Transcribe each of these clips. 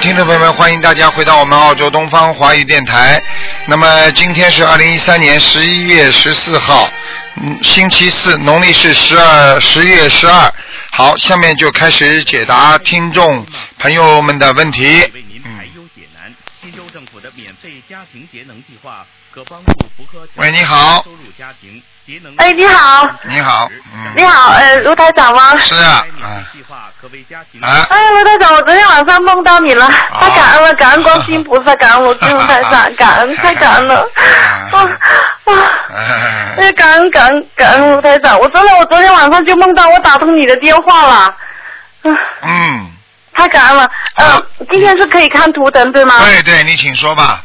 听众朋友们，欢迎大家回到我们澳洲东方华语电台。那么今天是二零一三年十一月十四号，嗯，星期四，农历是十二十月十二。好，下面就开始解答听众朋友们的问题。为您排忧解难，新州政府的免费家庭节能计划可帮助符合喂你好收入家庭节能。哎，你好，你好，嗯，你好，呃，卢台长吗？是啊该，可为家庭。啊，哎，罗台长，我昨天晚上梦到你了，太感恩了，感恩观世音菩萨，感恩我金卢台长，感恩太感恩了，啊啊！哎哎，感恩感恩感恩卢台长，我真的我昨天晚上就梦到我打通你的电话了，啊，嗯，太感恩了。好呃，今天是可以看图腾对吗？对对，你请说吧。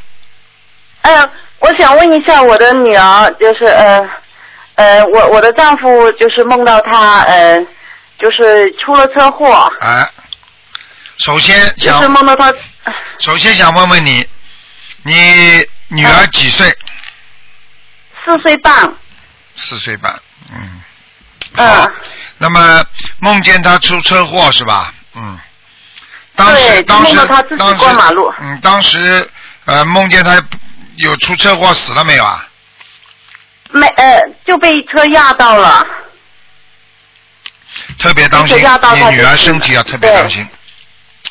哎呀，我想问一下我的女儿，就是呃呃，我我的丈夫就是梦到他呃，就是出了车祸，哎，首先就是想，梦到他首先想问问你，你女儿几岁？四岁半，四岁半，嗯。嗯，那么梦见他出车祸是吧？嗯。当时当时他自己当时过马路嗯，当时呃梦见他有出车祸死了没有啊？没呃就被车压到了，特别当心，你女儿身体要特别对当心。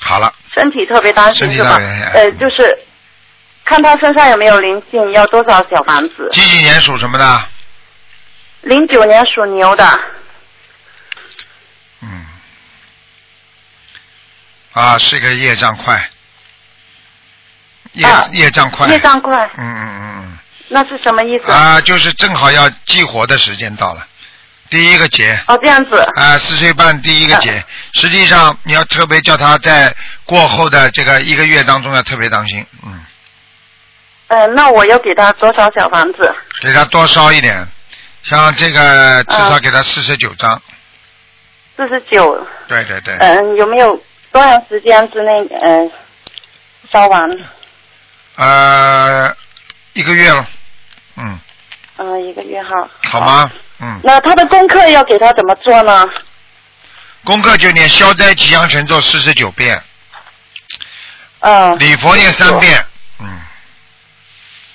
好了，身体特别担身体心是吧？呃，就是看他身上有没有灵性，要多少小房子？几几年属什么的？零九年属牛的，嗯。啊，是个业障快。业、啊业障快。业障快，嗯嗯嗯嗯。那是什么意思？啊，就是正好要激活的时间到了，第一个节。哦，这样子，啊，四岁半第一个节，实际上你要特别叫他在过后的这个一个月当中要特别当心，嗯，呃，那我要给他多少小房子？给他多烧一点，像这个至少啊给他四十九张，四十九，对对对，嗯，有没有多长时间之内，嗯、烧完？呃，一个月了，嗯，嗯、一个月哈。好吗？嗯，那他的功课要给他怎么做呢？功课就念消灾吉祥神咒四十九遍，嗯。礼佛念三遍，嗯，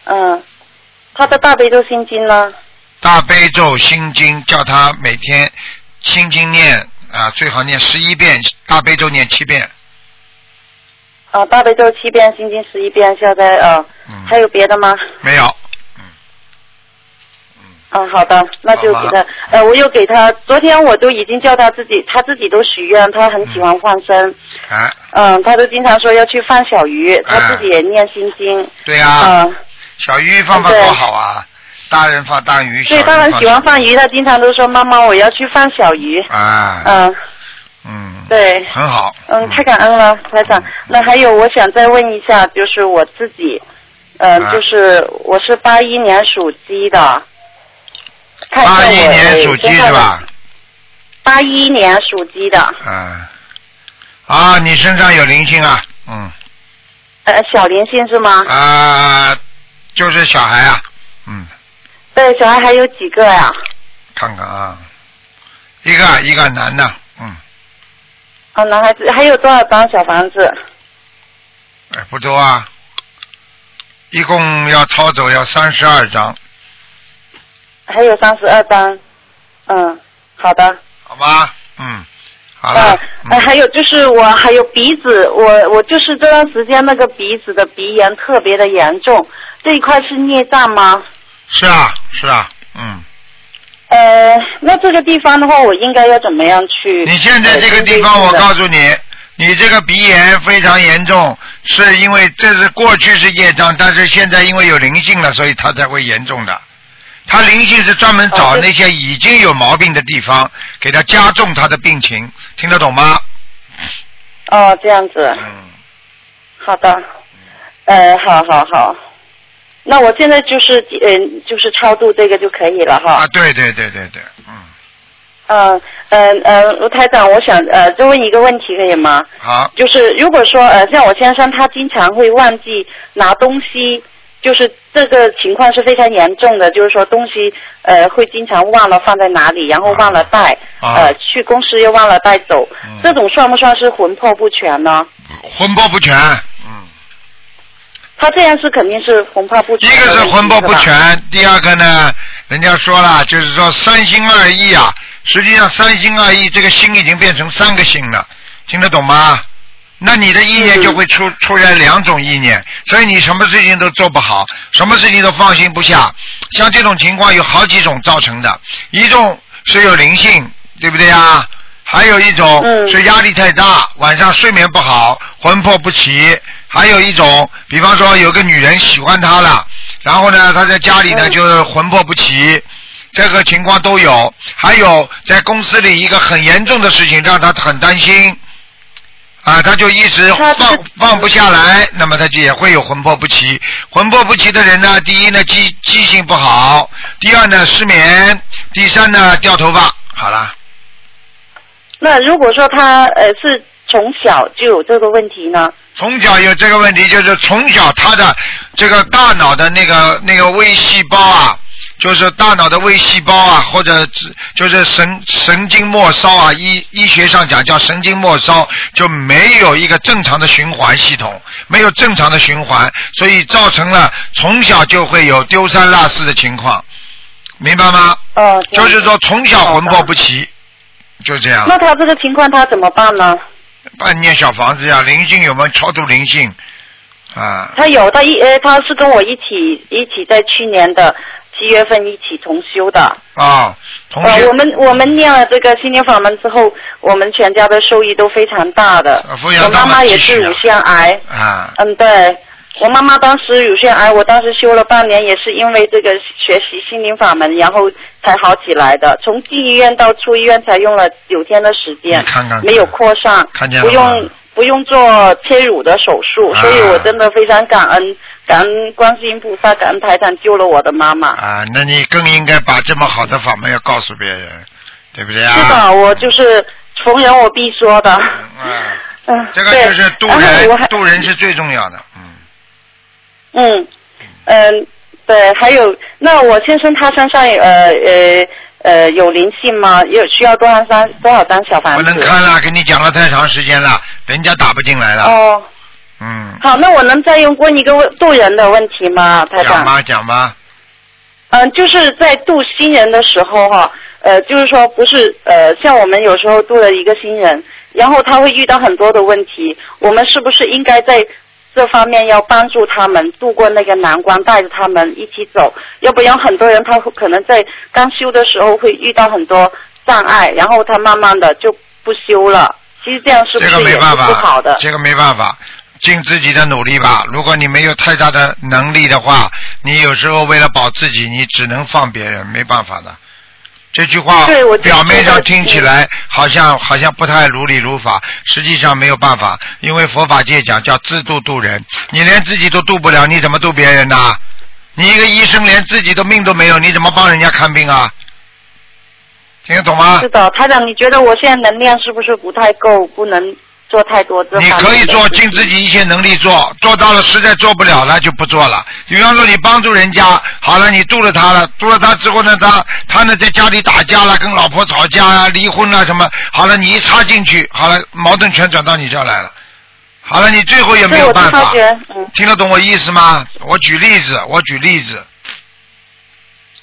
嗯，他的大悲咒心经呢？大悲咒心经叫他每天心经念啊，最好念十一遍，大悲咒念七遍，啊，大悲咒七遍，心经十一遍，消灾啊，嗯，还有别的吗？没有，嗯，好的，那就给他，呃，我又给他，昨天我都已经叫他自己，他自己都许愿，他很喜欢放生，啊，嗯，他都经常说要去放小鱼，他自己也念心经，对呀、嗯，小鱼放放多好啊，大人放大鱼，小对鱼他很喜欢放鱼，他经常都说妈妈我要去放小鱼，啊，嗯，嗯，对，很好，嗯，太感恩了，台长。那还有，我想再问一下，就是我自己，嗯、啊。就是我是八一年属鸡的，看八一年属鸡是吧？？八一年属鸡的，啊，啊，你身上有灵性啊，嗯，呃，小灵性是吗？啊，就是小孩啊，嗯，对，小孩还有几个呀？看看啊，一个一个男的，嗯，啊，男孩子还有多少张小房子？哎，不多啊，一共要抄走要三十二张，还有三十二张。嗯，好的。好吧？嗯，好呃了，呃，嗯还有就是我还有鼻子，我我就是这段时间那个鼻子的鼻炎特别的严重，这一块是孽障吗？是啊，是啊，嗯。呃，那这个地方的话，我应该要怎么样去？你现在这个地方，我告诉你，你这个鼻炎非常严重，是因为这是过去是业障，但是现在因为有灵性了，所以它才会严重的。它灵性是专门找那些已经有毛病的地方，给他加重他的病情，听得懂吗？哦，这样子，嗯，好的，呃，好好好，那我现在就是呃，就是超度这个就可以了哈。啊，。对对对对对，嗯，嗯呃呃，卢台长，我想呃，就问一个问题可以吗？好，就是如果说呃，像我先生他经常会忘记拿东西，就是这个情况是非常严重的，就是说东西呃会经常忘了放在哪里，然后忘了带，啊呃去公司又忘了带走，嗯这种算不算是魂魄不全呢？魂魄不全，嗯，他这样是肯定是魂魄不全的问题。个是魂魄不全，第二个呢，人家说了，就是说三心二意啊，实际上三心二意，这个心已经变成三个心了，听得懂吗？那你的意念嗯就会出出现两种意念，所以你什么事情都做不好，什么事情都放心不下。像这种情况有好几种造成的，一种是有灵性，对不对啊？还有一种嗯是压力太大，晚上睡眠不好，魂魄不齐。还有一种，比方说有个女人喜欢他了，然后呢，他在家里呢嗯就是魂魄不齐，这个情况都有。还有在公司里一个很严重的事情，让他很担心。啊，他就一直放放不下来，那么他就也会有魂魄不齐。魂魄不齐的人呢，第一呢记记性不好，第二呢失眠，第三呢掉头发。好了，那如果说他呃是从小就有这个问题呢？从小有这个问题，就是从小他的这个大脑的那个那个微细胞啊，就是大脑的微细胞啊，或者是就是神神经末梢啊，医医学上讲叫神经末梢，就没有一个正常的循环系统，没有正常的循环，所以造成了从小就会有丢三落四的情况，明白吗？哦、这样就是说从小魂魄不齐，就这样。那他这个情况他怎么办呢？半念小房子呀，灵性有没有超度灵性？啊，他有，他一呃，他是跟我一起一起在去年的七月份一起同修的。啊，同呃，我，们我们念了这个心灵法门之后，我们全家的受益都非常大的啊。抚养我他们妈妈也是乳腺癌，啊，嗯，对。我妈妈当时乳腺癌，我当时修了半年，也是因为这个学习心灵法门，然后才好起来的。从进医院到出医院才用了九天的时间，看看没有扩散，看见了不用不用做切乳的手术，啊所以我真的非常感恩，感恩观世音菩萨，感恩台长救了我的妈妈。啊，那你更应该把这么好的法门要告诉别人，对不对啊？是的，我就是逢人我必说的。嗯，嗯，这个就是渡人，渡人是最重要的，嗯，嗯嗯，对，还有那我先生他身上有呃呃呃有灵性吗？有需要多少张多少张小房子不？能看了，跟你讲了太长时间了，人家打不进来了，哦，嗯，好，那我能再用问一个问渡人的问题吗，台长？讲吧讲吧，嗯，就是在渡新人的时候哈，呃，就是说不是呃，像我们有时候渡了一个新人，然后他会遇到很多的问题，我们是不是应该在这方面要帮助他们渡过那个难关，带着他们一起走？要不然很多人他会可能在刚修的时候会遇到很多障碍，然后他慢慢的就不修了。其实这样是不这是也是个没办法，不好的？这个没办法，尽自己的努力吧。如果你没有太大的能力的话，你有时候为了保自己，你只能放别人，没办法的。这句话表面上听起来好像好像不太如理如法，实际上没有办法，因为佛法界讲叫自度度人，你连自己都度不了，你怎么度别人呢？你一个医生连自己的命都没有，你怎么帮人家看病啊？听得懂吗？是的，台长，你觉得我现在能量是不是不太够，不能做太多你可以做尽自己一切能力做，做到了实在做不了了就不做了。比方说你帮助人家，好了，你度了他了，度了他之后呢，他他呢在家里打架了，跟老婆吵架啊，离婚了什么，好了，你一插进去，好了，矛盾全转到你这儿来了。好了，你最后也没有办法。嗯听得懂我意思吗？我举例子，我举例子，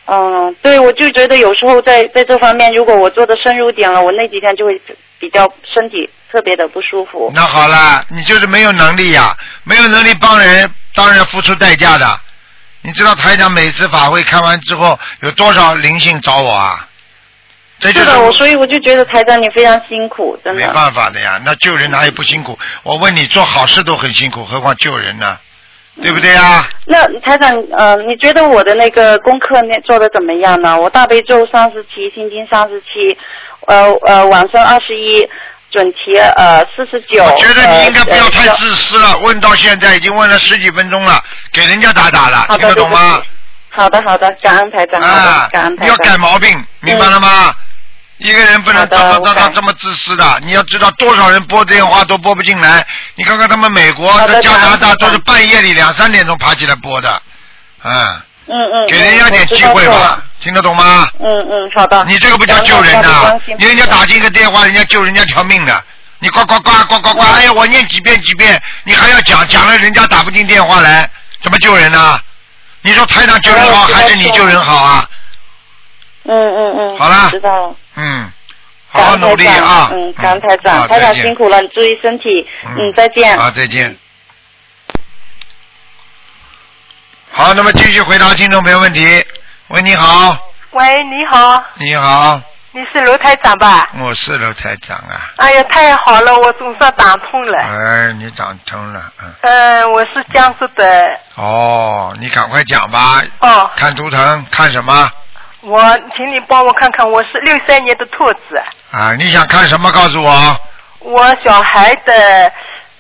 嗯，对，我就觉得有时候在在这方面，如果我做的深入点了，我那几天就会比较身体特别的不舒服。那好了，你就是没有能力呀、没有能力帮人，当然付出代价的。你知道台长每次法会开完之后，有多少灵性找我啊？这就是的，我所以我就觉得台长你非常辛苦，真的没。办法的呀。那救人哪有不辛苦？我问你，做好事都很辛苦，何况救人呢？对不对呀？那台长，呃，你觉得我的那个功课念做的怎么样呢？我大悲咒三十七，心经三十七，呃呃，晚上二十一，准提呃四十九。我觉得你应该不要呃太自私了。问到现在已经问了十几分钟了，给人家打打了，听得懂吗？好的好的，感恩台长，好啊的，感恩，台要。改毛病，明白了吗？一个人不能好的哒哒哒哒这么自私的，你要知道多少人拨电话都拨不进来。你看看他们美国、加拿大都是半夜里两三点钟爬起来拨的，嗯，嗯嗯。给人家点机会吧，听得懂吗？嗯嗯，好的。你这个不叫救人呐，你人家打进一个电话，人家救人家条命的，你呱呱呱呱呱呱，哎呀，我念几遍几遍，你还要讲讲了，人家打不进电话来，怎么救人呢？你说台长救人好还是你救人好啊？嗯嗯嗯。好了。知道了。嗯，好好努力啊！嗯，感恩台长，台长辛苦了，你注意身体。嗯，再见。好，再见。好，那么继续回答听众朋友问题。喂，你好，喂，你好，你好，你是卢台长吧？我是楼台长啊。哎呀，太好了，我总算打通了。哎，你打通了，嗯。嗯，我是江苏的。哦，你赶快讲吧。哦。看图腾，看什么？我，请你帮我看看，我是六三年的兔子，啊，你想看什么？告诉我。我小孩的，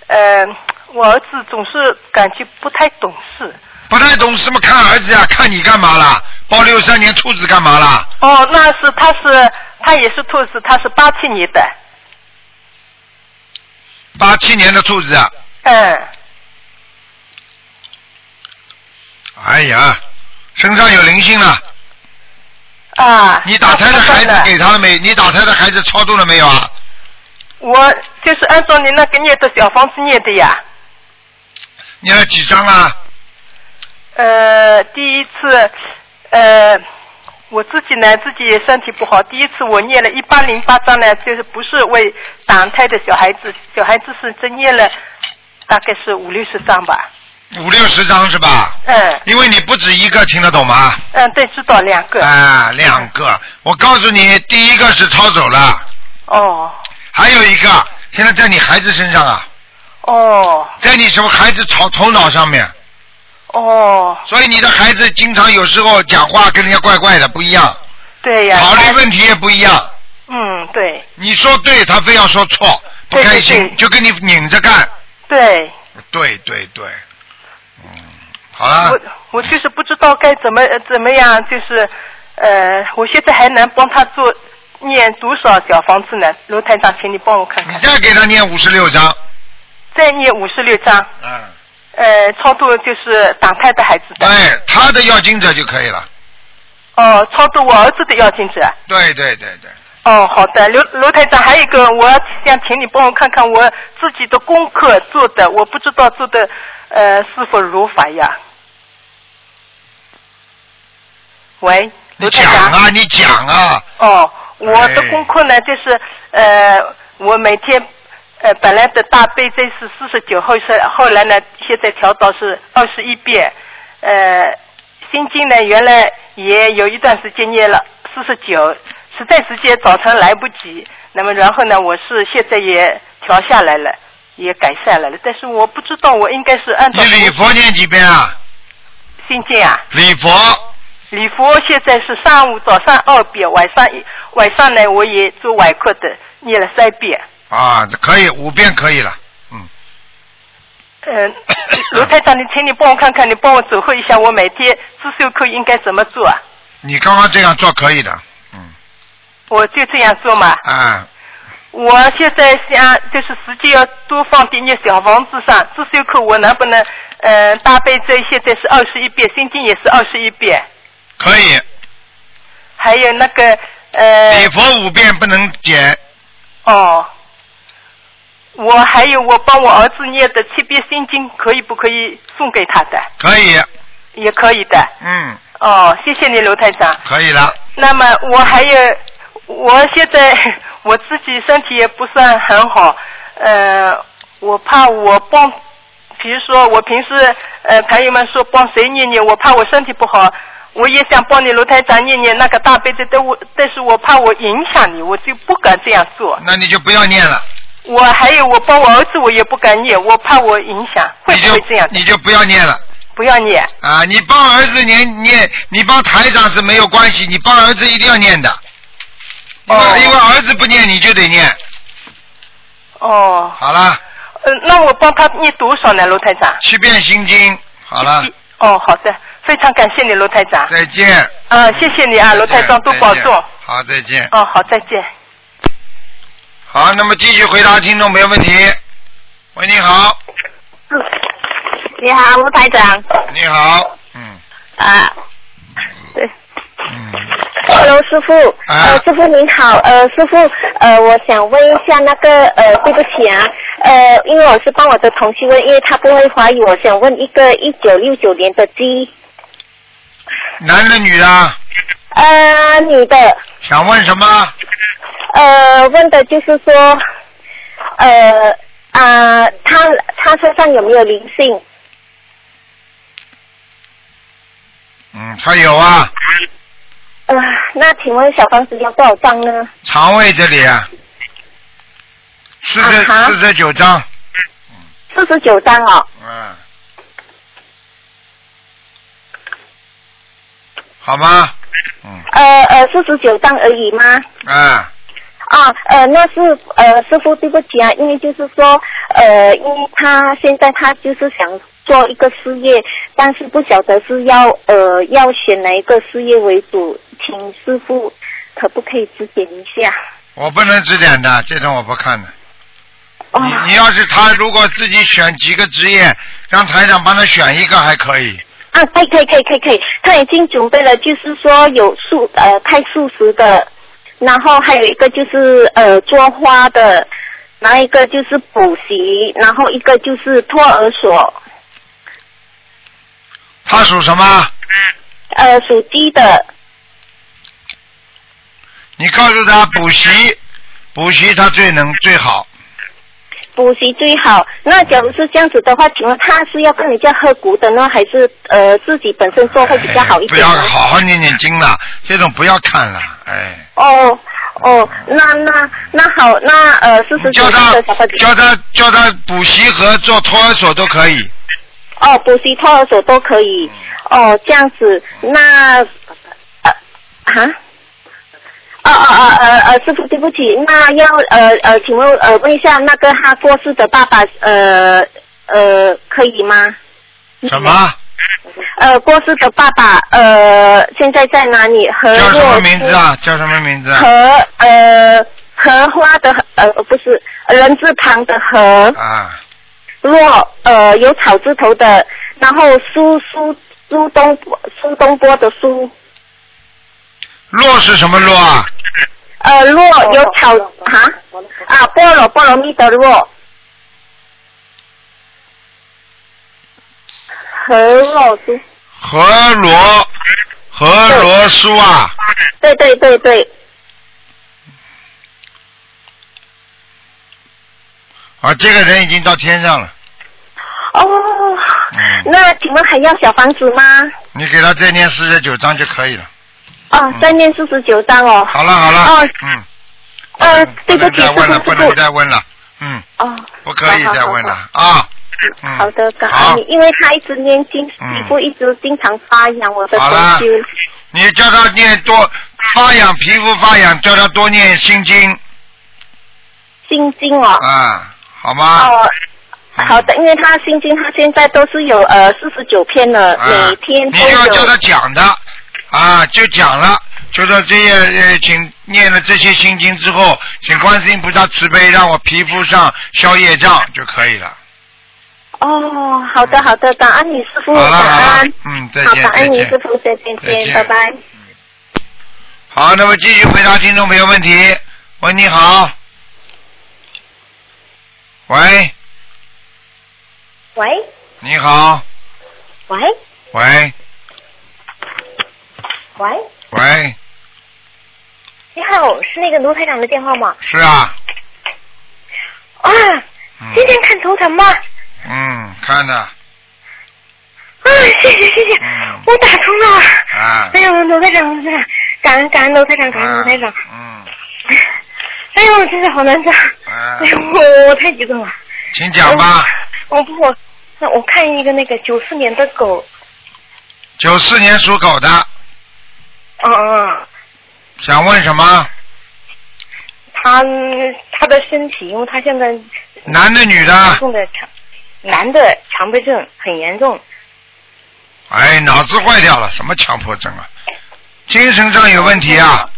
呃，我儿子总是感觉不太懂事。不太懂什么看儿子呀、看你干嘛啦？报六三年兔子干嘛啦？哦，那是他是他也是兔子，他是八七年的。八七年的兔子啊。嗯。哎呀，身上有灵性了。啊。你打胎的孩子给他了没？你打胎的孩子超度了没有啊？我就是按照你那个念的小房子念的呀。念了几张啊？呃，第一次，呃，我自己呢自己也身体不好，第一次我念了一八零八章呢，就是不是为打胎的小孩子，小孩子是真念了，大概是五六十章吧。五六十张是吧？嗯。因为你不止一个，听得懂吗？嗯，对，知道两个。啊，两个。我告诉你，第一个是抄走了。哦。还有一个，现在在你孩子身上啊，哦在你什么孩子头头脑上面，哦，所以你的孩子经常有时候讲话跟人家怪怪的，不一样，对呀。考虑问题也不一样。嗯，对你说对，他非要说错，不开心，就跟你拧着干。对。对对对，嗯，好了我，我就是不知道该怎么呃怎么样，就是呃，我现在还能帮他做念多少小房子呢？卢台长，请你帮我看看。你再给他念五十六章。再念五十六章。嗯。呃，超度就是打胎的孩子的。哎，他的要经者就可以了。哦，超度我儿子的要经者。对对对对，哦，好的，刘刘台长，还有一个，我想请你帮我看看我自己的功课做的，我不知道做的呃是否如法呀？喂，你讲啊，你讲啊。哦，我的功课呢，就是呃，我每天呃本来的大悲咒是四十九，后是后来呢，现在调到是二十一遍。呃，心经呢，原来也有一段时间念了四十九，实在时间早晨来不及。那么然后呢，我是现在也调下来了，也改善了了。但是我不知道我应该是按照你礼佛念几遍啊？心经啊。礼佛。礼佛现在是上午早上二遍，晚上一晚上呢我也做外课的，念了三遍。啊，可以五遍可以了。嗯，罗台长，你请你帮我看看，你帮我组合一下，我每天自修课应该怎么做啊？你刚刚这样做可以的，嗯我就这样做嘛。啊，我现在想就是时间要多放点点小房子上，自修课我能不能，呃，大悲咒现在是二十一遍，心经也是二十一遍，可以。还有那个呃。礼佛五遍不能减。哦。我还有我帮我儿子念的七遍心经，可以不可以送给他的？可以。也可以的。嗯，哦，谢谢你，卢台长。可以了。那么我还有，我现在 我自己身体也不算很好，呃，我怕我帮，比如说我平时呃朋友们说帮谁念念，我怕我身体不好，我也想帮你卢台长念念那个大悲咒，但我但是我怕我影响你，我就不敢这样做。那你就不要念了，我还有我帮我儿子，我也不敢念，我怕我影响，会不会这样？你就不要念了。不要念。啊，你帮儿子念念，你帮台长是没有关系，你帮儿子一定要念的。哦因为儿子不念，你就得念。哦。好了。呃，那我帮他念多少呢，罗台长？七遍心经，好了，哦，好的，非常感谢你，罗台长。再见。啊，谢谢你啊，罗台长，多保重。好，再见。哦，好，再见。好，那么继续回答听众没有问题。喂，你好，你好，吴台长。你好，嗯，啊，对。嗯，Hello，师傅，啊。呃，师傅您好，呃，师傅，呃，我想问一下那个，呃，对不起啊，呃，因为我是帮我的同事问，因为他不会怀疑，我想问一个一九六九年的鸡，男的女的，呃，女的，想问什么？呃，问的就是说，呃，啊、他他身上有没有灵性？嗯，他有啊，呃，那请问小房子要多少张呢？肠胃这里啊，四十啊四十九张，四十九张哦。嗯，好吗？嗯，呃呃，四十九张而已吗？啊，啊，呃，那是呃，师傅对不起啊，因为就是说，呃，因为他现在他就是想做一个事业，但是不晓得是要呃要选哪一个事业为主，请师傅可不可以指点一下？我不能指点的，这种我不看的。哦，你你要是他如果自己选几个职业，让台长帮他选一个还可以。啊，可以可以可以可以可以，他已经准备了，就是说有素呃开素食的，然后还有一个就是呃做花的，然后一个就是补习，然后一个就是托儿所，他属什么？呃属鸡的。你告诉他补习，补习他最能最好。补习最好。那假如是这样子的话，请问他是要跟人家喝股的呢，还是呃自己本身做会比较好一哎不要？好好念念经了，这种不要看了，哎。哦哦，那那那好，那呃四十九岁的小朋友叫他叫他补习和做托儿所都可以。哦，补习托儿所都可以。哦，这样子，那呃啊。哦哦哦呃呃，师傅，对不起，那要呃呃，请问呃问一下，那个他过世的爸爸呃呃可以吗？什么？呃，过世的爸爸呃现在在哪里？何叫什么若名字啊？叫什么名字啊？何呃荷花的呃不是人字旁的荷，啊，若呃有草字头的，然后苏苏苏东苏东坡的苏，洛是什么洛啊？呃洛有草啊啊菠萝菠萝蜜的洛，何老师。何罗何罗书啊？对对对对，啊，这个人已经到天上了。哦，嗯，那请问还要小房子吗？你给他再念四十九章就可以了。哦，再念四十九章哦。好了好了。哦嗯。呃，对不起不起，再问了，师傅不能再问了。嗯，哦，不可以再问了啊。嗯好的，感好恩你，因为他一直念经，嗯皮肤一直经常发痒，我的好了同修。你叫他念多发痒，皮肤发痒，叫他多念心经心经哦。啊，好吗？哦，嗯好的，因为他心经他现在都是有呃四十九篇了，啊每天都你要叫。他讲的啊，就讲了，就说这些呃，请念了这些心经之后，请观世音菩萨慈悲，让我皮肤上消业障就可以了。哦，好的好的，感恩你师傅，感恩。，嗯，再好，见感恩你师傅，再见再见见，拜拜。好，那么继续回答听众朋友问题。喂，你好。喂，喂你好，喂喂喂，喂，你好，是那个卢台长的电话吗？是啊，啊，嗯今天看头疼吗？嗯，看的啊，谢谢谢谢，嗯我打通了。啊哎呦，卢台长，卢台长，感恩感恩卢台长，感恩卢台长。嗯，哎呦，真是好难受。啊哎呦，我我太激动了。请讲吧。我不我那我看一个那个九四年的狗，九四年属狗的，嗯嗯，想问什么？他他的身体，因为他现在男的女的？重的肠男的强迫症很严重，哎，脑子坏掉了，什么强迫症啊？精神上有问题啊？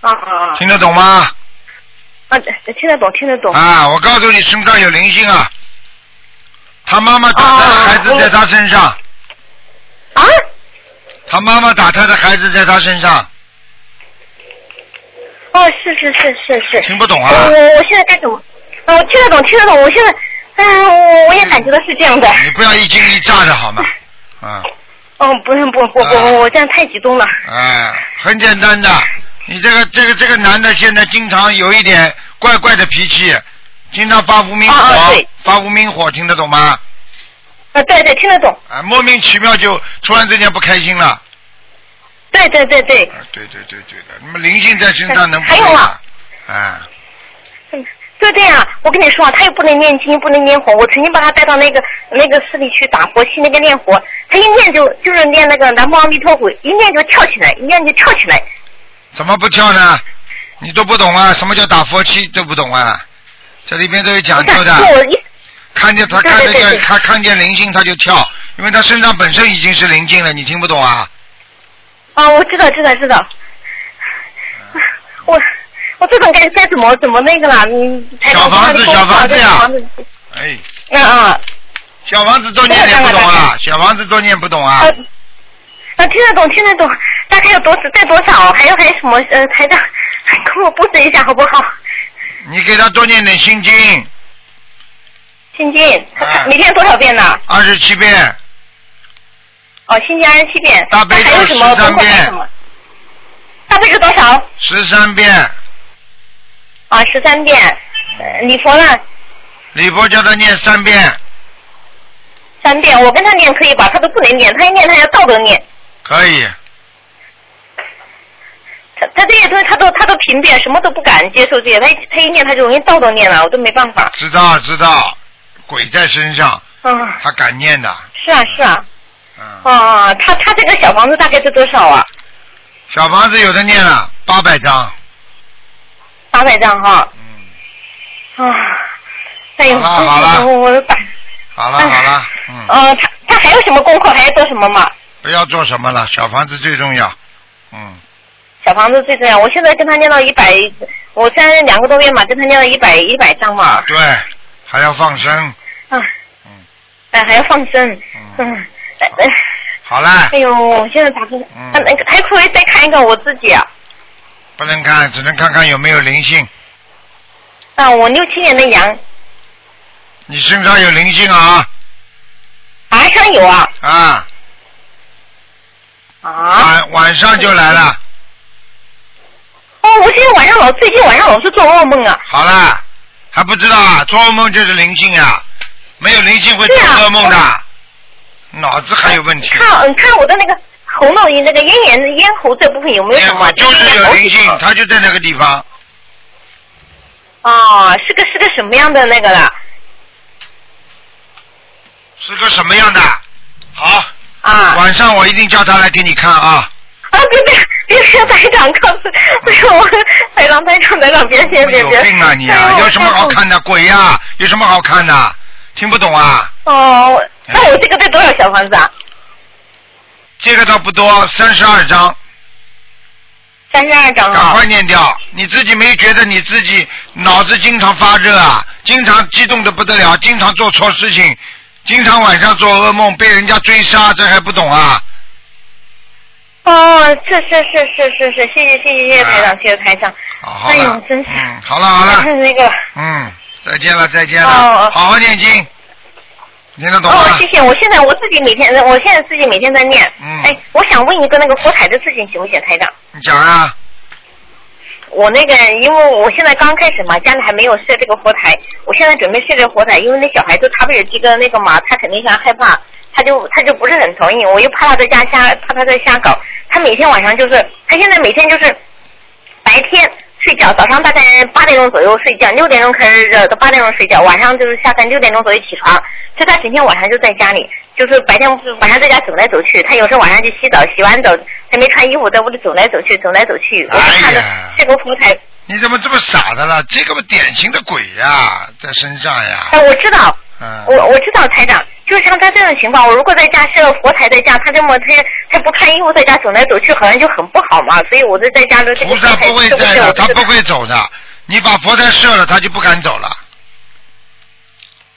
啊啊啊听得懂吗？啊，听得懂听得懂。啊，我告诉你，身上有灵性啊！他妈妈打胎的孩子在他身上，啊，他妈妈打他的孩子在他身上，哦，是是是是是。听不懂啊我我我现在该怎么？哦，我听得懂，听得懂。我现在，嗯，我我也感觉到是这样的。你不要一惊一乍的好吗？啊，哦，不是不不不，啊我我这样太激动了。哎，很简单的，你这个这个这个男的现在经常有一点怪怪的脾气，经常发无名火，发无名火，听得懂吗？啊，对对，听得懂。啊，莫名其妙就突然之间不开心了。对对对对。啊，对对对对的，那么灵性在身上能不还有啊？啊，嗯，对对啊，我跟你说啊，他又不能念经，不能念火。我曾经把他带到那个那个寺里去打佛七，那个念佛，他一念就就是念那个南无阿弥陀佛，一念就跳起来，一念就跳起来。怎么不跳呢？你都不懂啊？什么叫打佛七都不懂啊？这里边都有讲，究的。是我一看见他对看见他看见灵性他就跳，因为他身上本身已经是灵性了，你听不懂啊？啊，我知道知道知道。我我这种该该怎么怎么那个了？你，小房子小房子呀哎，啊啊小房子多念念不懂啊，小房子多念不懂啊啊。啊，听得懂听得懂，大概有多带多少？还有还有什么？呃，台长，跟我布置一下好不好？你给他多念点心经，心经，啊每天多少遍呢？二十七遍，哦，心经二十七遍。大悲咒那还有什么13功课遍？大悲咒多少？十三遍，啊，十三遍。呃礼佛呢？礼佛叫他念三遍，三遍。我跟他念可以吧？他都不能念，他一念他要倒着念。可以。他他这些东西他都他都屏蔽，什么都不敢接受这些。他一他一念他就容易倒着念了，我都没办法。知道知道，鬼在身上，啊，他敢念的，是啊是啊。嗯，啊，他他这个小房子大概是多少啊？小房子有的念了八百张，八百张哈。嗯，啊，哎呦，好了好了。好了好了，嗯，呃，他他还有什么功课？还要做什么吗？不要做什么了，小房子最重要，嗯，小房子最重要。我现在跟他念到一百，我现在两个多月嘛，跟他念到一百一百张嘛。对，还要放生，啊，嗯，哎，还要放生。嗯嗯。哎哎好啦哎，呦，我现在打不。嗯啊那个还可以再看一个我自己啊。不能看，只能看看有没有灵性，啊，我六七年的羊，你身上有灵性啊啊，上有啊。啊，啊。晚晚上就来了，哦，我今天晚上老最近晚上老是做噩梦啊。好了，还不知道啊，做噩梦就是灵性啊，没有灵性会做噩梦的，脑子还有问题。看，嗯，看我的那个喉咙那个咽炎咽喉这部分有没有什么？就是有灵性，啊、他就在那个地方。哦，是个是个什么样的那个了？是个什么样的？好，啊晚上我一定叫他来给你看啊。啊！别别别别台长告诉，哎呦，我台长台长台长别别别别！有病啊你哎啊！有什么好？看的？鬼呀、有什么好看的？听不懂啊？哦，那我这个得多少小房子啊？这个倒不多，三十二张，三十二张啊赶快。念掉。你自己没觉得你自己脑子经常发热啊？经常激动的不得了，经常做错事情，经常晚上做噩梦，被人家追杀，这还不懂啊？哦，是是是是是是，谢谢谢谢谢谢台长，谢谢台长。哎呦了，，真是。嗯，好了好了，那个。嗯，再见了再见了，好好念经，听得懂哦吗，？谢谢。我现在我自己每天，我现在自己每天在念。嗯哎，我想问一个那个佛台的事情，行不行，台长？你讲啊，我那个，因为我现在刚开始嘛，家里还没有设这个佛台，我现在准备设这个佛台，因为那小孩子他不是这个那个嘛，他肯定想害怕，他就他就不是很同意，我又怕他在家瞎，怕他在瞎搞，他每天晚上就是，他现在每天就是白天睡觉，早上大概八点钟左右睡觉，六点钟开始热，到八点钟睡觉，晚上就是下班六点钟左右起床，就他整天晚上就在家里，就是白天晚上在家走来走去，他有时候晚上就洗澡，洗完澡还没穿衣服，在屋里走来走去，走来走去，我就看着这个佛台。你怎么这么傻的了？这个不典型的鬼呀、在身上呀。哎，我知道，嗯，我我知道台长，就像他这种情况，我如果在家设佛台在家，他这么他他不穿衣服在家走来走去，好像就很不好嘛。所以我就在家的这个菩萨不会设设，在的，他不会走的。你把佛台设了，他就不敢走了。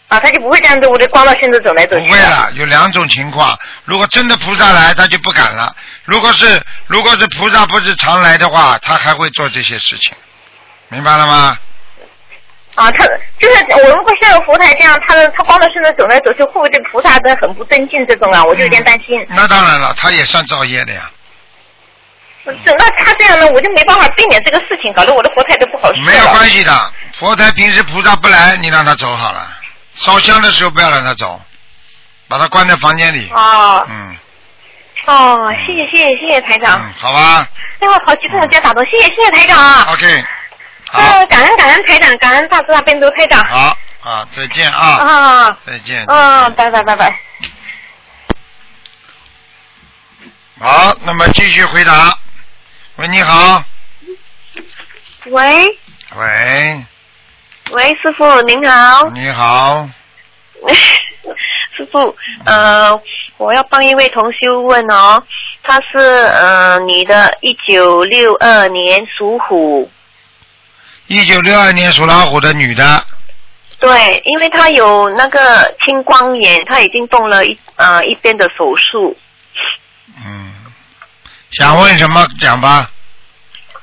啊，他就不会这样子，我就光着身子走来走去。不会了，有两种情况。如果真的菩萨来，他就不敢了；如果是如果是菩萨不是常来的话，他还会做这些事情，明白了吗？啊，他就是我如果像佛台这样，他的他光着身子走来走去，会不会对菩萨真的很不尊敬这种啊？我就有点担心。那当然了，他也算造业的呀。这那他这样呢，我就没办法避免这个事情，搞得我的佛台都不好受没有关系的，佛台平时菩萨不来，你让他走好了。烧香的时候不要让他走，把他关在房间里。哦嗯哦，谢谢谢谢谢谢台长。嗯，好吧哎呦，好激动，我这样打动，谢谢谢谢台长啊！，OK，好，嗯，感恩感恩台长，感恩大慈大悲咒台长。好啊，再见啊，啊再见。啊，拜拜拜拜。好，那么继续回答。喂，你好。喂喂，喂，师傅您好。你好。师傅，呃，我要帮一位同修问哦，他是呃女的，一九六二年属虎，一九六二年属老虎的女的，对，因为她有那个青光眼，她已经动了一呃一边的手术，嗯，想问什么？讲吧？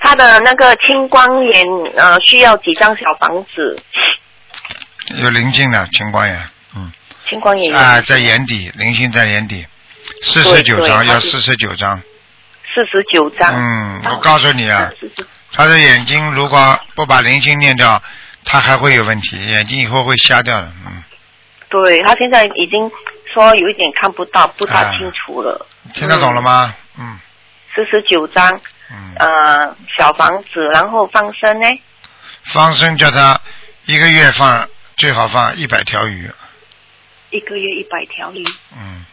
她的那个青光眼呃需要几张小房子？有灵性的青光眼，嗯，青光眼有。啊，在眼底，灵性在眼底，四十九张，要四十九张。四十九张。嗯，我告诉你啊，49他的眼睛如果不把灵性念掉，他还会有问题，眼睛以后会瞎掉的。嗯，对他现在已经说有一点看不到，不大清楚了。听得懂了吗？嗯四十九张，嗯，呃，小房子，然后放生呢？放生叫他一个月放最好放一百条鱼，一个月一百条鱼，嗯，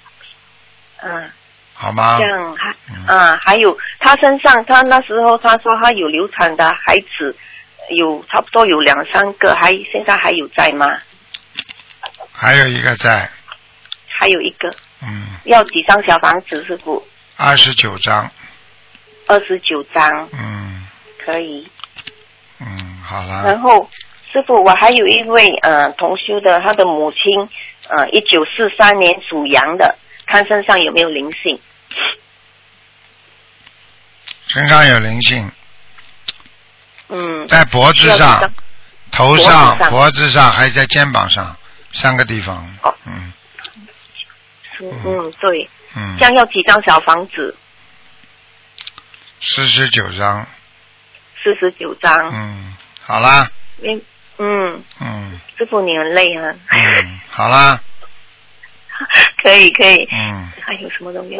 嗯，好吗这？样还嗯啊，还有他身上，他那时候他说他有流产的孩子，有差不多有两三个，还现在还有在吗？还有一个在，还有一个，嗯，要几张小房子？师傅，二十九张，二十九张嗯可以。嗯，好了然，后师傅，我还有一位呃同修的，他的母亲呃一九四三年属羊的，看身上有没有灵性？身上有灵性，嗯，在脖子上张、头上脖子上，还在肩膀上三个地方。哦，嗯。嗯嗯，对，嗯。这，样要几张小房子？四十九张，四十九张。嗯，好啦，嗯嗯，嗯。师傅你很累啊。嗯，好啦，可以可以。嗯，还有什么东西？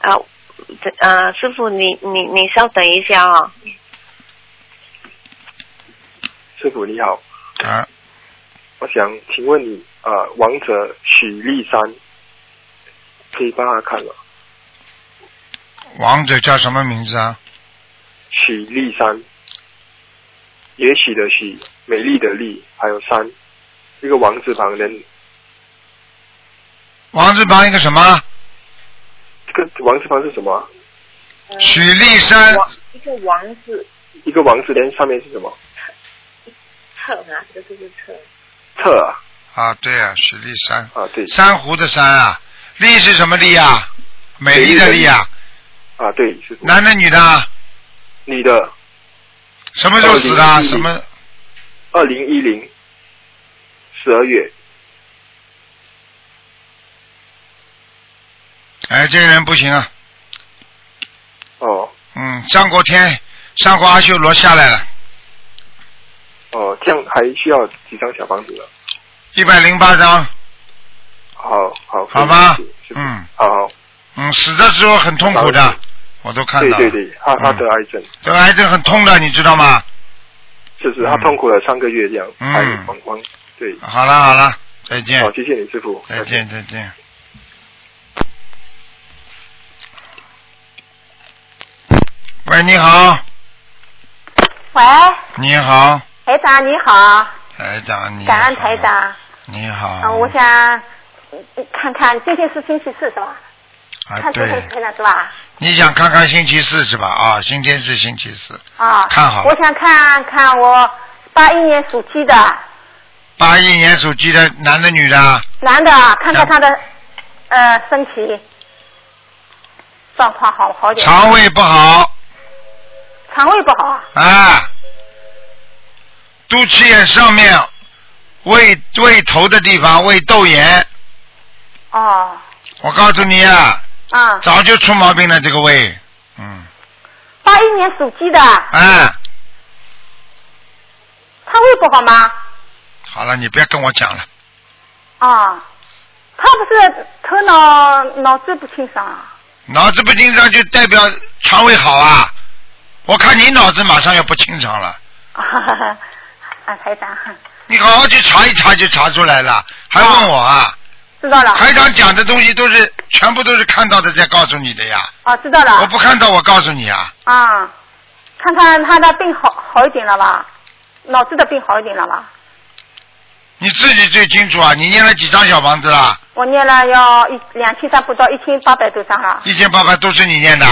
啊，这呃，师傅你你你稍等一下啊、师傅你好，啊，我想请问你，啊，王者许立山，可以帮他看吗？王者叫什么名字啊？许立山，也许的许，美丽的丽，还有山，一个王字旁人，王字旁一个什么？这个王字旁是什么啊？许立山，一个王字一个王字连上面是什么？侧啊，这个是侧。侧啊，啊，对啊，许立山，啊对，珊瑚的珊啊，丽是什么丽啊？美丽的丽啊，啊对，是，男的女的啊？女的，什么时候死的啊？2010什么？二零一零十二月，哎，这个人不行啊，哦。嗯，上过天，上过阿修罗下来了，哦，这样还需要几张小房子呢？一百零八张，好好，好吧？嗯。好好，嗯，死的时候很痛苦的，我都看到了。对对对，他他嗯得癌症。这个癌症很痛的，你知道吗？就是他嗯痛苦了三个月这样，嗯。还往往对，好了好了，再见。好，，谢谢你师傅，再见再见。喂，你好，喂，你好，台长你好，台长，你好感恩台，长。你好。嗯，我想嗯看看，今天是星期四是吧？啊，看今天对，台长是吧？你想看看星期四是吧？啊，今天是星期四，啊，看好了我想看看我八一年属鸡的，八一年属鸡的男的女的啊？男的，看看他的呃身体状况好好点。肠胃不好肠胃不好啊？啊，肚脐眼上面胃胃头的地方胃窦炎，哦，我告诉你啊，啊，早就出毛病了这个胃，嗯，八一年属鸡的，啊，肠胃不好吗？好了，你别跟我讲了，啊，他不是头脑脑子不清爽啊？脑子不清爽就代表肠胃好啊，我看你脑子马上要不清爽了，啊，台长，你好好去查一查就查出来了，还问我啊？知道了。台长讲的东西都是全部都是看到的再告诉你的呀，啊，知道了。我不看到我告诉你啊，啊，看看他的病好好一点了吧？脑子的病好一点了吧？你自己最清楚啊，你念了几张小房子啦？我念了要一两千张不到一千八百多张了，一千八百都是你念的，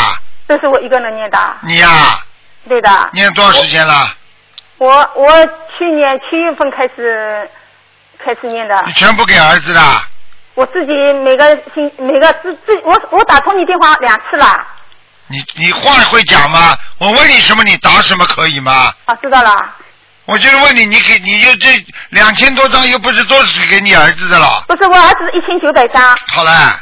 都是我一个人念的。你呀、对的。念多长时间了？我我去年七月份开始开始念的，你全部给儿子的，我自己每个星每个自自我我打通你电话两次了，你你话会讲吗？我问你什么你答什么可以吗？啊，知道了。我就是问你，你给你就这两千多张又不是都是给你儿子的了？不是我儿子一千九百张，好了，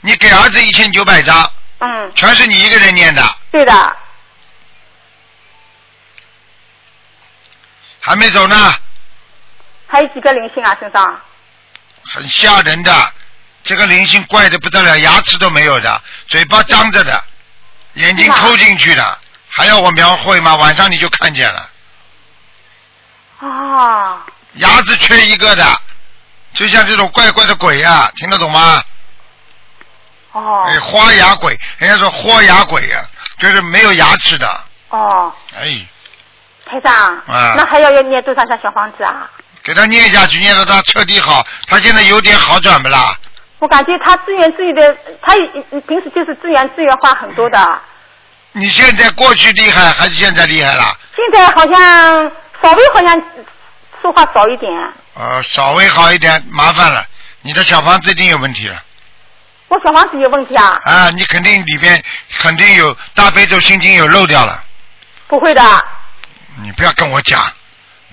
你给儿子一千九百张，嗯，全是你一个人念的，对的，还没走呢，还有几个灵性啊身上？很吓人的。这个灵性怪的不得了，牙齿都没有的，嘴巴张着的，眼睛抠进去的，还要我描绘吗？晚上你就看见了，啊，牙齿缺一个的，就像这种怪怪的鬼啊，听得懂吗？哦哎，花牙鬼，人家说豁牙鬼呀、就是没有牙齿的。哦，哎，台长，啊那还要要念多少张小房子啊？给他念下去，念到他彻底好，他现在有点好转不啦？我感觉他自言自语的，他嗯平时就是自言自语话很多的，你现在过去厉害还是现在厉害啦？现在好像稍微好像说话少一点。呃，稍微好一点，麻烦了，你的小房子一定有问题了我小房子有问题啊？啊！你肯定里边肯定有大悲咒心经有漏掉了，不会的，你不要跟我讲，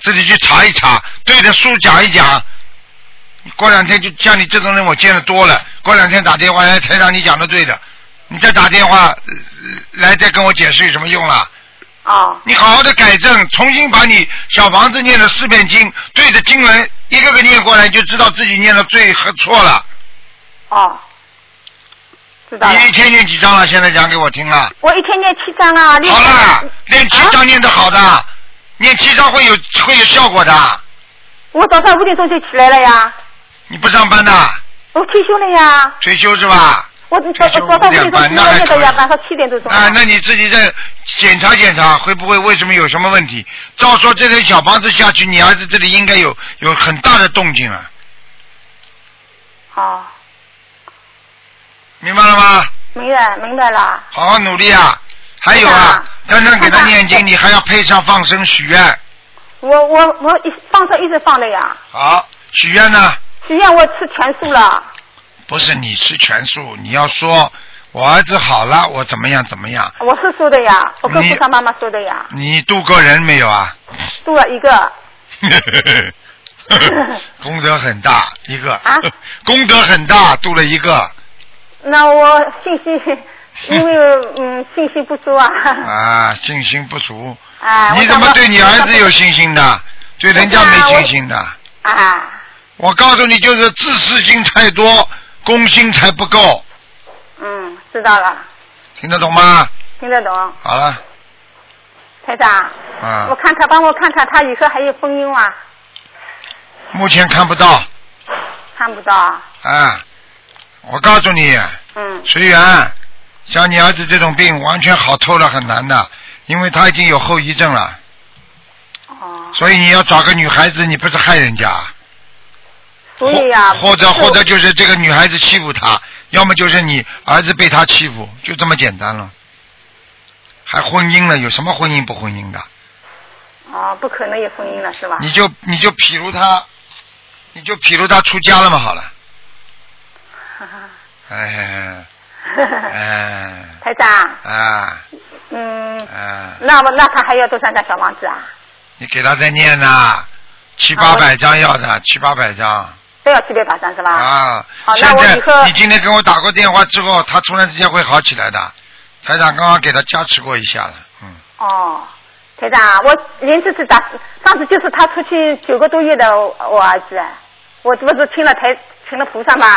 自己去查一查，对着书讲一讲。过两天就像你这种人，我见的多了。过两天打电话来，台长你讲的对的，你再打电话、呃来再跟我解释有什么用啦？哦，你好好的改正，重新把你小房子念了四遍经，对着经文一个个念过来，就知道自己念的对和错了。哦，知道了。你一天念几张了？现在讲给我听啊！我一天念七张啊，六好张了，念七张念的好的，念七张会有会有效果的。我早上五点钟就起来了呀，你不上班的，我退休了呀。退休是吧？我早早早上五点钟起来念的呀，晚上七点多钟。啊，那你自己再检查检查，会不会为什么有什么问题？照说这个小房子下去，你儿子这里应该有有很大的动静啊，好，明白了吗？明白明白了。好好努力啊！还有啊，刚刚给他念经，你还要配上放生许愿。我我我一放生一直放的呀，好，许愿呢？许愿我吃全素了。不是你吃全素，你要说我儿子好了，我怎么样怎么样？我是说的呀，我跟你菩萨妈妈说的呀，你渡过人没有啊？渡了一个。功德很大，一个。啊 功德很大，渡了一个。那我信心，因为嗯信心不足啊。啊，信心不足。啊，你怎么对你儿子有信心的？对人家没信心的。啊？我告诉你，就是自私心太多，公心才不够，嗯，知道了，听得懂吗？听得懂。好了，台长，啊我，看看，帮我看看他以后还有婚姻吗？目前看不到，看不到。啊，我告诉你，嗯，随缘，像你儿子这种病，完全好透了很难的，因为他已经有后遗症了，哦，所以你要找个女孩子，你不是害人家，所以呀，或或者或者就是这个女孩子欺负他，要么就是你儿子被他欺负，就这么简单了。还婚姻了，有什么婚姻不婚姻的？哦，不可能有婚姻了是吧？你就你就譬如他，你就譬如他出家了嘛，好了。哎哎 台长，啊嗯，啊！那么那他还要多少张小房子啊？你给他再念呐，七八百张要的，七八百张都要七百八张是吧？啊。好那现在我以后你今天跟我打过电话之后，他突然之间会好起来的。台长刚刚给他加持过一下了，嗯。哦，台长，我连这次打，上次就是他出去九个多月的我儿子，我这不是听了台请了菩萨嘛，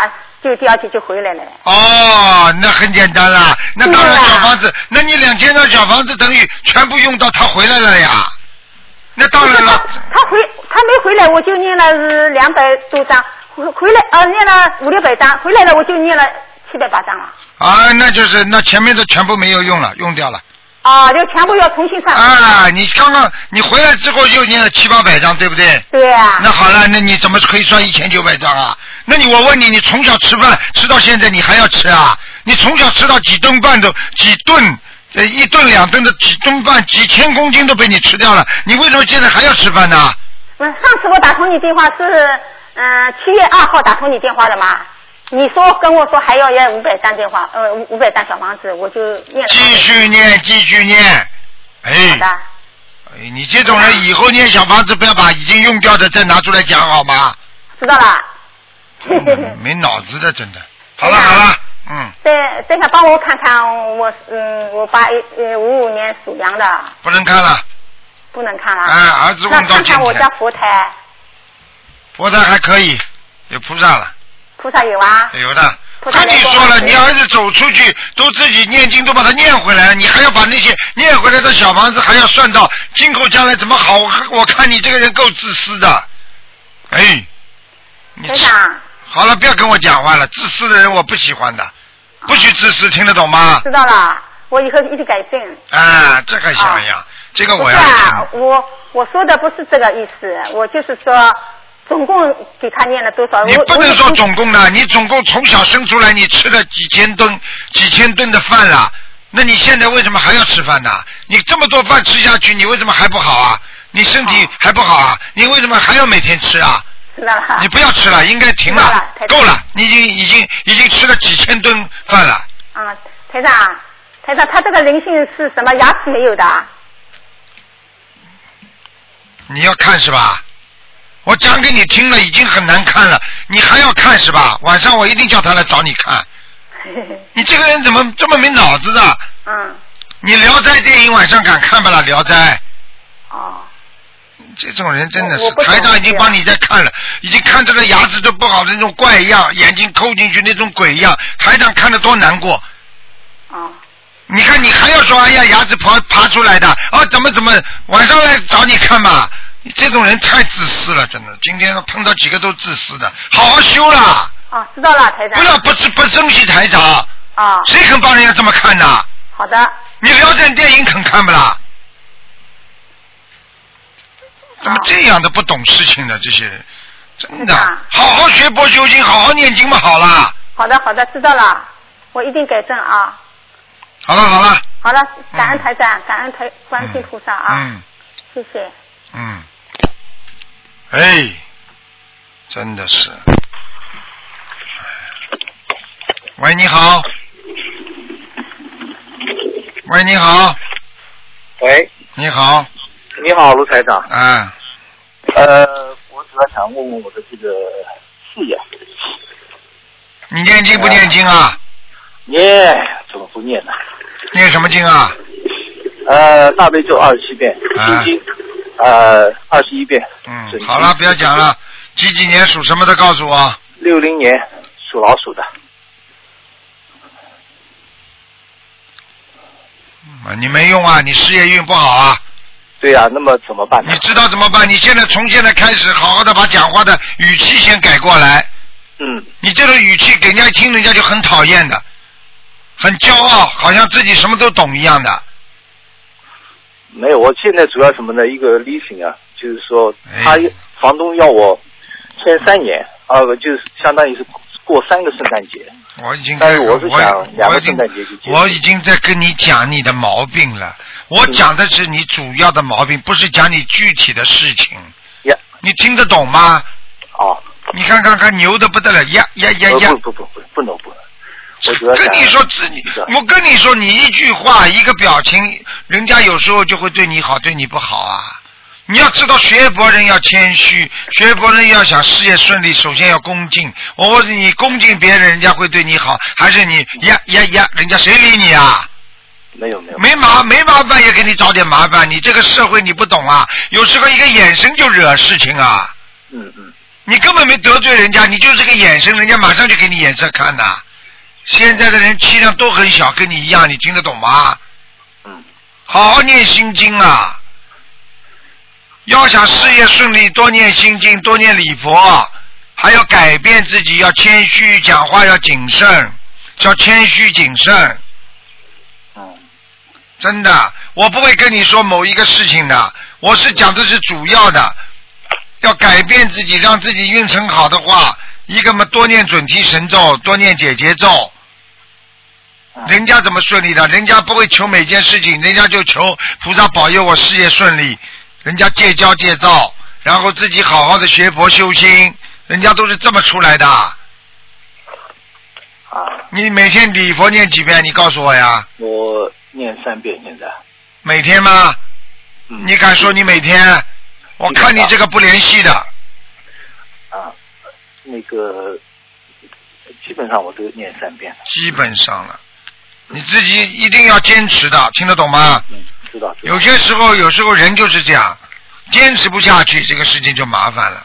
就第二天就回来了。哦，那很简单啦，那当然小房子，那你两千张小房子等于全部用到他回来了呀。那当然了，他回他没回来，我就念了是两百多张，回回来呃念了五六百张，回来了我就念了七百八张了。啊，那就是那前面的全部没有用了，用掉了。啊，就全部要重新算。啊，你刚刚你回来之后又念了七八百张，对不对？对啊。那好了，那你怎么可以算一千九百张啊？那你我问你，你从小吃饭吃到现在，你还要吃啊？你从小吃到几顿饭都几顿，这一顿两顿的几顿饭，几千公斤都被你吃掉了，你为什么现在还要吃饭呢？嗯，上次我打通你电话是嗯七月二号打通你电话的嘛？你说跟我说还要要五百张电话，呃五五百张小房子，我就念了。继续念，继续念。哎。好的。哎，你这种人以后念小房子不要把已经用掉的再拿出来讲好吗？知道了。没脑子的，真的。好了好了，嗯，再再想帮我看看我嗯我爸呃五五年属羊的不能看了。不能看了。哎儿子问到今天看看我家佛台佛台还可以，有菩萨了，菩萨有啊？有的。跟你说了，你儿子走出去都自己念经都把他念回来了，你还要把那些念回来的小房子还要算到今后将来怎么好？我我看你这个人够自私的，哎，你台长好了，不要跟我讲话了，自私的人我不喜欢的，不许自私，听得懂吗？知道了，我以后一定改正。啊，这还像样？这个我要听。是啊，我我说的不是这个意思，我就是说，总共给他念了多少？你不能说总共的，你总共从小生出来，你吃了几千吨、几千吨的饭了，那你现在为什么还要吃饭呢？你这么多饭吃下去，你为什么还不好啊？你身体还不好啊？你为什么还要每天吃啊？你不要吃了，应该停了够了，你已经已经已经吃了几千吨饭了。啊，台长，台长，他这个人性是什么？牙齿没有的啊？你要看是吧？我讲给你听了，已经很难看了，你还要看是吧？晚上我一定叫他来找你看。你这个人怎么这么没脑子的？嗯。你《聊斋》电影晚上敢看不啦？《聊斋》。哦。这种人真的是台长已经帮你在看了，已经看这个牙齿都不好的那种怪样，眼睛抠进去那种鬼样，台长看得多难过。哦。你看你还要说哎呀牙齿爬爬出来的啊怎么怎么晚上来找你看嘛？你这种人太自私了，真的。今天碰到几个都自私的，好好修啦，啊，知道了，台长。不要不不珍惜台长。啊。谁肯帮人家这么看呐？好的。你聊斋电影肯看不啦？怎么这样的不懂事情的这些人，真的，好好学佛修行，好好念经嘛，好啦。好的，好的，知道了，我一定改正啊。好了好了，好了，感恩台长，感恩台观世音菩萨啊，嗯谢谢。嗯，哎，真的是。喂，你好。喂，你好，喂，你好，你好，卢台长。啊，呃，我主要想问问我的这个事业。你念经不念经啊？念怎么不念呢？念什么经啊？呃，大悲咒二十七遍，心经呃二十一遍。嗯，好了，不要讲了。几几年属什么的？告诉我。六零年属老鼠的。啊，你没用啊，你事业运不好啊。对呀、那么怎么办呢？你知道怎么办？你现在从现在开始，好好的把讲话的语气先改过来。嗯。你这种语气给人家一听，人家就很讨厌的，很骄傲，好像自己什么都懂一样的。没有，我现在主要什么呢？一个 leasing 啊，就是说哎他房东要我签三年，啊，就是相当于是过三个圣诞节。我已经但是我是我想两个圣诞节就结束我已经在跟你讲你的毛病了。我讲的是你主要的毛病，不是讲你具体的事情。呀，你听得懂吗？哦，你看看看，牛的不得了，呀呀呀呀！不不不不不能不跟你说自己，我跟你说，你一句话一个表情，人家有时候就会对你好，对你不好啊。你要知道，学佛人要谦虚，学佛人要想事业顺利，首先要恭敬。我问你，恭敬别人，人家会对你好，还是你呀呀呀，人家谁理你啊？没有没有没麻没麻烦也给你找点麻烦，你这个社会你不懂啊，有时候一个眼神就惹事情啊。嗯嗯，你根本没得罪人家，你就这个眼神，人家马上就给你眼色看呐。现在的人气量都很小，跟你一样，你听得懂吗？嗯。好好念心经啊！要想事业顺利，多念心经，多念礼佛，还要改变自己，要谦虚，讲话要谨慎，叫谦虚谨慎。嗯。真的，我不会跟你说某一个事情的，我是讲的是主要的，要改变自己，让自己运程好的话，一个嘛多念准提神咒，多念解结咒。人家怎么顺利的？人家不会求每件事情，人家就求菩萨保佑我事业顺利。人家戒骄戒躁，然后自己好好的学佛修心，人家都是这么出来的。啊。你每天礼佛念几遍？你告诉我呀。我念三遍现在。每天吗？嗯你敢说你每天？我看你这个不联系的。啊，那个基本上我都念三遍了。基本上了，你自己一定要坚持的，听得懂吗？嗯，知道。知道有些时候，有时候人就是这样，坚持不下去，这个事情就麻烦了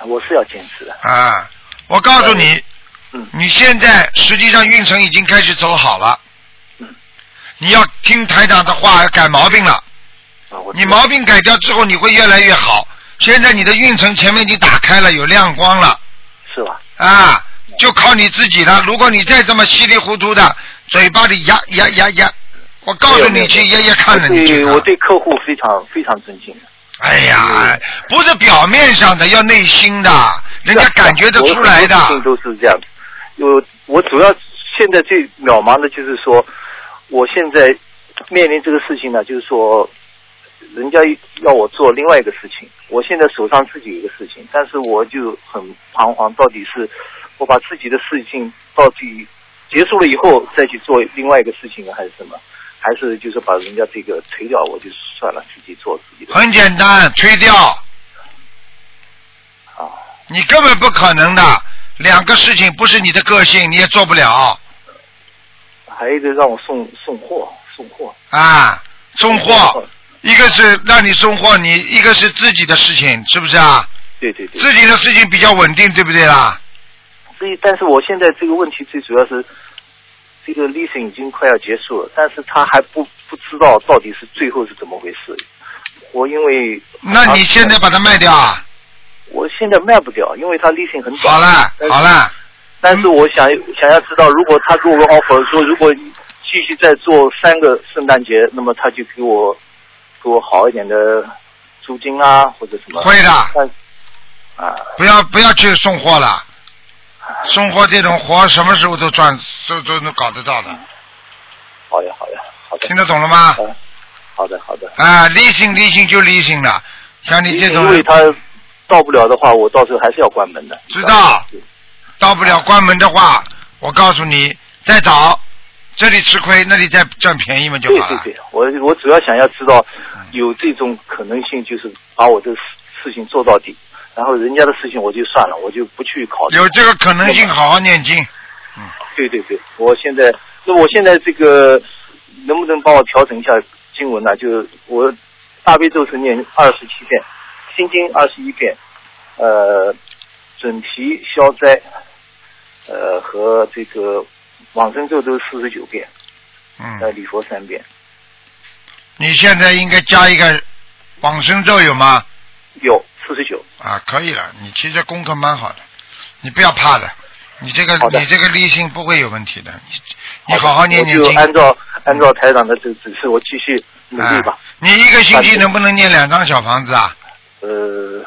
我是要坚持的。啊！我告诉你，嗯你现在实际上运程已经开始走好了，嗯你要听台长的话，要改毛病了。啊，我你毛病改掉之后，你会越来越好。现在你的运程前面已经打开了，有亮光了是吧？啊，就靠你自己了。如果你再这么稀里糊涂的，嘴巴里呀呀呀呀，我告诉你去压压看着你去。我对我对客户非常非常尊敬。哎呀，不是表面上的，要内心的，人家感觉得出来的我。事情都是这样。我我主要现在最渺茫的就是说，我现在面临这个事情呢，就是说，人家要我做另外一个事情，我现在手上自己有一个事情，但是我就很彷徨，到底是我把自己的事情到底结束了以后再去做另外一个事情，还是什么？还是就是把人家这个推掉，我就算了，自己做自己的。很简单，推掉。啊，你根本不可能的，两个事情不是你的个性，你也做不了还有一个让我送送货，送货。啊。送货，一个是让你送货，你一个是自己的事情，是不是啊？对对对。自己的事情比较稳定，对不对啦？所以，但是我现在这个问题最主要是，这个 leasing 已经快要结束了，但是他还不不知道到底是最后是怎么回事。我因为那你现在把它卖掉啊？我现在卖不掉，因为他 leasing 很短。好了好了，但是我想想要知道，如果他给我个 offer 说，如果继续再做三个圣诞节，那么他就给我给我好一点的租金啊，或者什么。会的啊，不要不要去送货了，送货这种活什么时候都赚，都都能搞得到的，好呀好呀，好的。听得懂了吗？嗯好的好的。啊，理性理性就理性了，像你这种因为他到不了的话，我到时候还是要关门的。知道，到不了关门的话，我告诉你，再找，这里吃亏，那里再占便宜嘛就好了。对对对，我我主要想要知道有这种可能性，就是把我这事事情做到底，然后人家的事情我就算了，我就不去考虑。有这个可能性，好好念经。嗯对对对，我现在，那我现在这个能不能帮我调整一下经文呢？就我大悲咒是念二十七遍，心经二十一遍，呃，准提消灾，呃和这个往生咒都是四十九遍，嗯，呃礼佛三遍。你现在应该加一个往生咒有吗？有四十九。啊，可以了，你其实功课蛮好的，你不要怕的，你这个你这个立性不会有问题的，你你好好念念我就经。按照按照台长的指指示，我继续努力吧。你一个星期能不能念两张小房子啊？呃，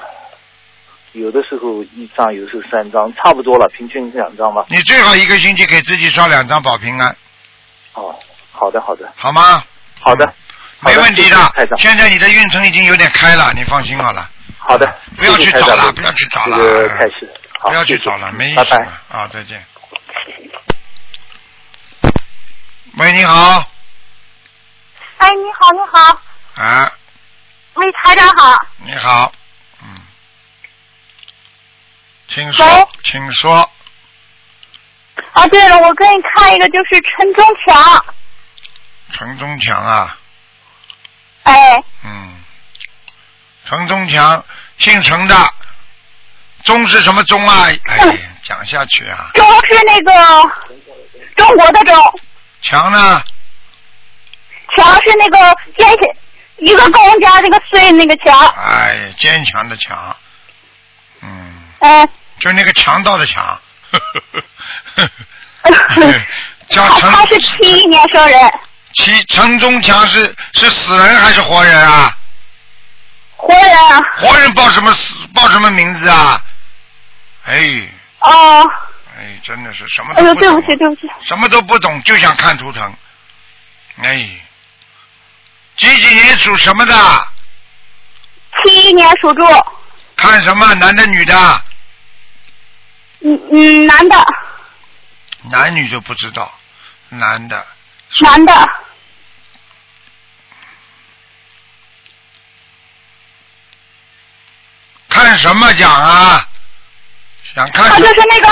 有的时候一张，有的时候三张，差不多了，平均两张吧。你最好一个星期给自己烧两张保平安，哦，好的好的好吗？好的，好没问题。的现在你的运程已经有点开了，你放心好了，好的，不要去找了，不要去找了，这个开始，不要去谢谢。找了，没意拜拜。思了。啊，再见。喂，你好，哎，你好，你好，啊，喂，台长好。你好，嗯，请说，请说，啊，对了，我给你看一个，就是陈忠强，陈忠强啊，哎，嗯，陈忠强，姓陈的，忠是什么忠啊？哎，讲下去啊，忠是那个中国的忠，强呢？强是那个坚强，一个公加这个岁那个强，哎，坚强的强，嗯，哎，就那个强盗的强，叫陈他是七一年生人，七陈中强是是死人还是活人啊？活人啊，活人报什么死报什么名字啊？哎哦，哎，真的是什么哎呦，都不懂，对不起，对不起，什么都不懂，就想看图腾。哎，几几年属什么的？七一年属猪，看什么？男的女的？嗯嗯，男的，男女就不知道，男的。男的，看什么讲啊？想看他就是那个，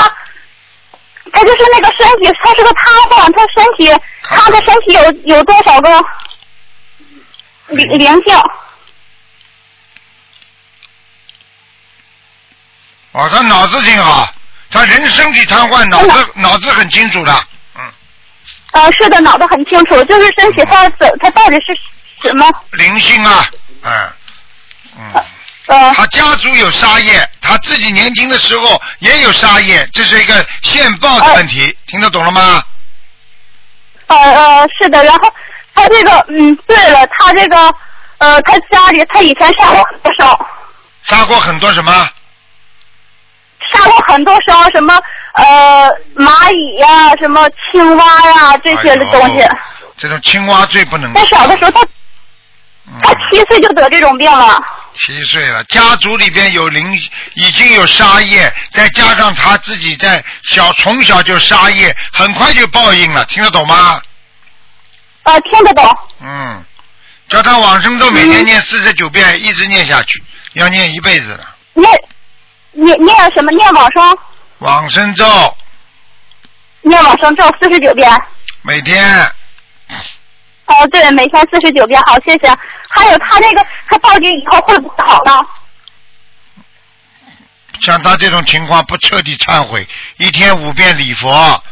他就是那个身体，他是个瘫痪，他身体，他的身体有有多少个灵灵性？哦，他脑子挺好，他人身体瘫痪，脑子脑子很清楚的。嗯呃，是的，脑子很清楚，就是身体他怎他到底是什么？灵性啊，嗯，嗯，呃，他家族有杀业，他自己年轻的时候也有杀业，这是一个现报的问题，听得懂了吗？呃呃，是的，然后他这个，嗯，对了，他这个，呃，他家里他以前杀过很多烧，杀过很多什么？杀过很多烧，什么呃蚂蚁呀、什么青蛙呀、这些的东西。哎这种青蛙最不能在小的时候他他七岁就得这种病了。七岁了，家族里边有灵，已经有杀业，再加上他自己在小从小就杀业，很快就报应了，听得懂吗？啊，听得懂。嗯，叫他往生咒每天念四十九遍，一直念下去，要念一辈子的。念念念什么？念往生，往生咒念往生咒四十九遍。每天哦，对，每天四十九遍，好，谢谢。还有他那个，他报警以后会不会好呢？像他这种情况不彻底忏悔，一天五遍礼佛，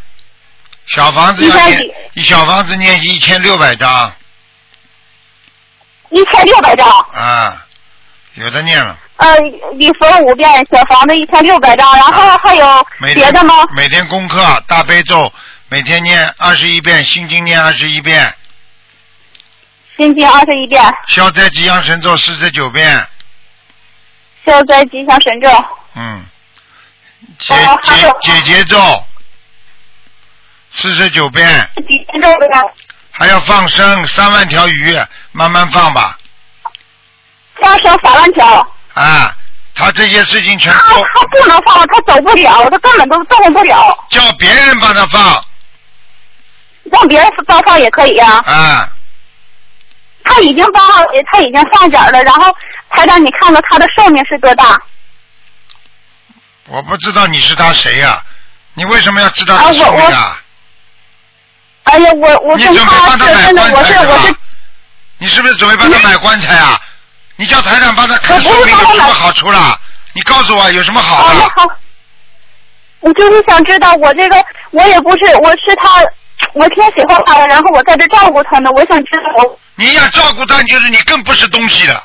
小房子要念一一小房子念一千六百张一千六百张，啊，有的念了。呃，礼佛五遍，小房子一千六百张，然后还有别的吗？每天功课大悲咒，每天念二十一遍，心经念二十一遍，心经二十一遍，消灾吉祥神咒四十九遍，消灾吉祥神咒，嗯，解解解结咒四十九遍，几天咒的？还要放生三万条鱼，慢慢放吧，放生三万条，啊，他这些事情全他做，他不能放，他走不了，他根本都动不了，叫别人帮他放，让别人帮放也可以呀、啊，他已经帮，他已经放点儿了，然后台长，你看看他的寿命是多大？我不知道你是他谁呀、你为什么要知道啊他寿命我啊？哎呀，我我你准备帮他买棺材是是我是吧？你是不是准备帮他买棺材啊？你叫台长帮他看寿命有什么好处啦？你告诉我有什么好的？好，我就是想知道，我这个我也不是，我是他，我挺喜欢他的，然后我在这照顾他呢，我想知道我你要照顾他，就是你更不是东西了。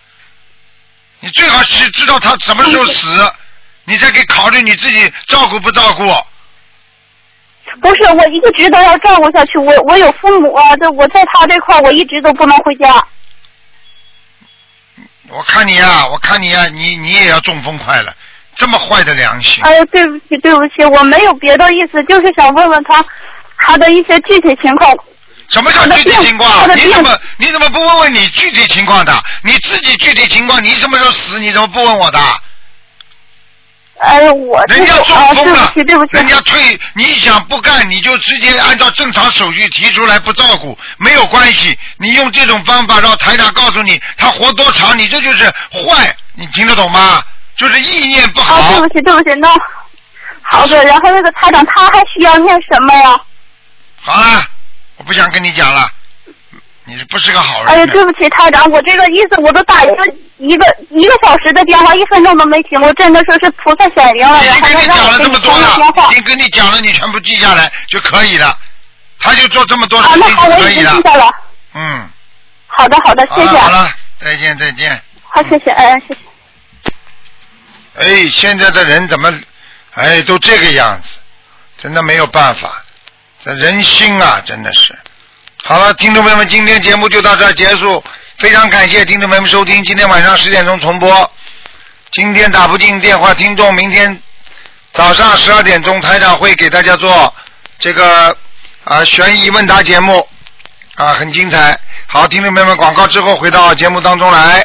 你最好是知道他什么时候死，你再给考虑你自己照顾不照顾。不是我一直都要照顾下去，我我有父母啊，这我在他这块我一直都不能回家。我看你呀、我看你呀、你你也要中风快了，这么坏的良心。哎呀，对不起，对不起，我没有别的意思，就是想问问他他的一些具体情况。什么叫具体情况你怎么你怎么不问问你具体情况的？你自己具体情况，你什么时候死？你怎么不问我的？哎呀，我这人家中风了不起，对不起，人家退，你想不干，你就直接按照正常手续提出来，不照顾没有关系。你用这种方法让台长告诉你他活多长，你这就是坏，你听得懂吗？就是意念不好啊，好对。不起，对不起，那好的，然后那个台长他还需要念什么呀？好了，我不想跟你讲了，你不是个好人？哎呀，对不起，台长，我这个意思，我都打一个一个一个小时的电话，一分钟都没停，我真的说是菩萨显灵了，已经跟你讲了这么多了已经跟你讲了，你全部记下来就可以了。他就做这么多啊，事情就可以了经记。下了。嗯，好的，好的，谢谢。好了好了，再见再见。好，谢谢，哎，谢谢。哎，现在的人怎么，哎，都这个样子，真的没有办法，人心啊，真的是。好了，听众朋友们，今天节目就到这儿结束，非常感谢听众朋友们收听，今天晚上十点钟重播。今天打不进电话，听众明天早上十二点钟，台长会给大家做这个啊悬疑问答节目啊，很精彩。好，听众朋友们，广告之后回到节目当中来。